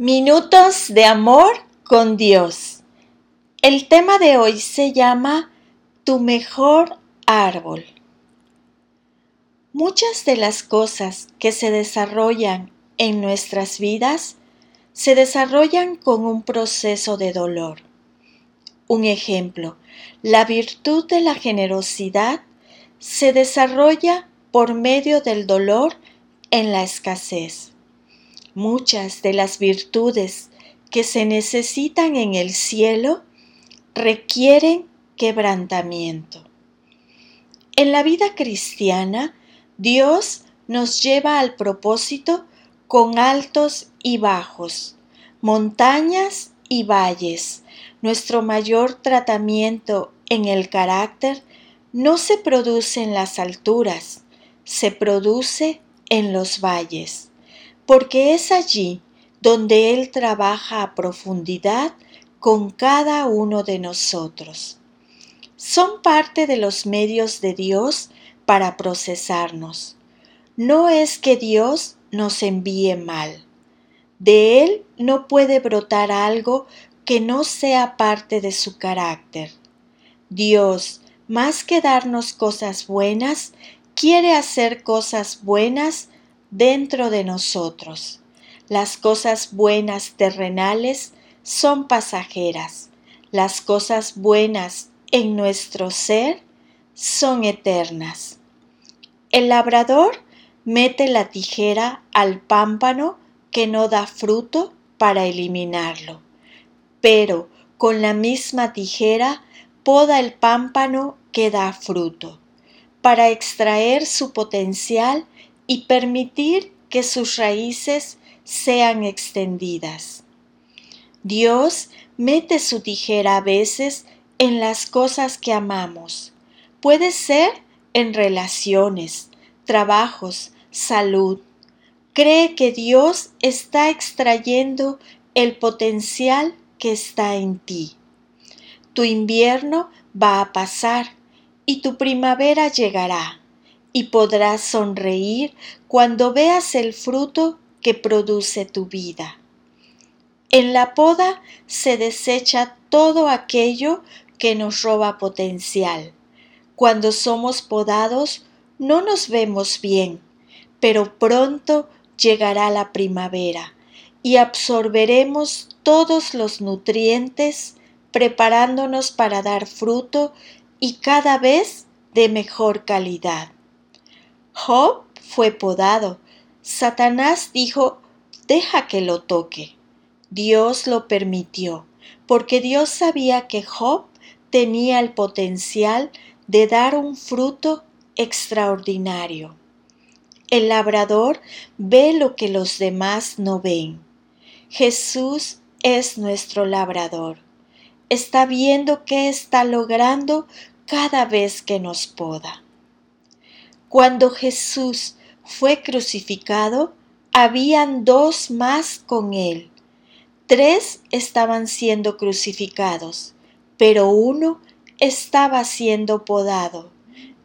Minutos de amor con Dios. El tema de hoy se llama Tu mejor árbol. Muchas de las cosas que se desarrollan en nuestras vidas se desarrollan con un proceso de dolor. Un ejemplo, la virtud de la generosidad se desarrolla por medio del dolor en la escasez muchas de las virtudes que se necesitan en el cielo requieren quebrantamiento. En la vida cristiana, Dios nos lleva al propósito con altos y bajos, montañas y valles. Nuestro mayor tratamiento en el carácter no se produce en las alturas, se produce en los valles porque es allí donde Él trabaja a profundidad con cada uno de nosotros. Son parte de los medios de Dios para procesarnos. No es que Dios nos envíe mal. De Él no puede brotar algo que no sea parte de su carácter. Dios, más que darnos cosas buenas, quiere hacer cosas buenas dentro de nosotros. Las cosas buenas terrenales son pasajeras. Las cosas buenas en nuestro ser son eternas. El labrador mete la tijera al pámpano que no da fruto para eliminarlo, pero con la misma tijera poda el pámpano que da fruto, para extraer su potencial y permitir que sus raíces sean extendidas. Dios mete su tijera a veces en las cosas que amamos. Puede ser en relaciones, trabajos, salud. Cree que Dios está extrayendo el potencial que está en ti. Tu invierno va a pasar y tu primavera llegará y podrás sonreír cuando veas el fruto que produce tu vida. En la poda se desecha todo aquello que nos roba potencial. Cuando somos podados no nos vemos bien, pero pronto llegará la primavera y absorberemos todos los nutrientes preparándonos para dar fruto y cada vez de mejor calidad. Job fue podado. Satanás dijo, deja que lo toque. Dios lo permitió, porque Dios sabía que Job tenía el potencial de dar un fruto extraordinario. El labrador ve lo que los demás no ven. Jesús es nuestro labrador. Está viendo qué está logrando cada vez que nos poda. Cuando Jesús fue crucificado, habían dos más con él. Tres estaban siendo crucificados, pero uno estaba siendo podado,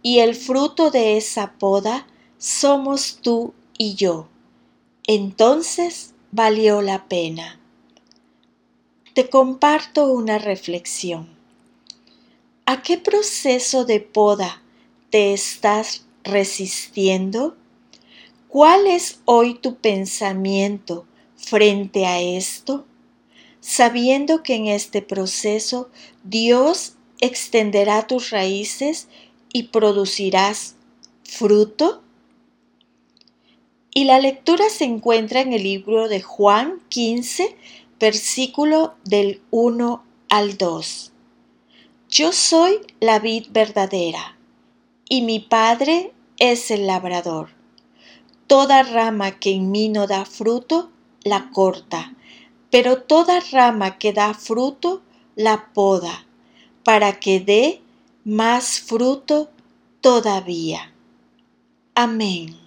y el fruto de esa poda somos tú y yo. Entonces valió la pena. Te comparto una reflexión. ¿A qué proceso de poda te estás resistiendo? ¿Cuál es hoy tu pensamiento frente a esto? Sabiendo que en este proceso Dios extenderá tus raíces y producirás fruto. Y la lectura se encuentra en el libro de Juan 15, versículo del 1 al 2. Yo soy la vid verdadera y mi Padre es el labrador. Toda rama que en mí no da fruto, la corta, pero toda rama que da fruto, la poda, para que dé más fruto todavía. Amén.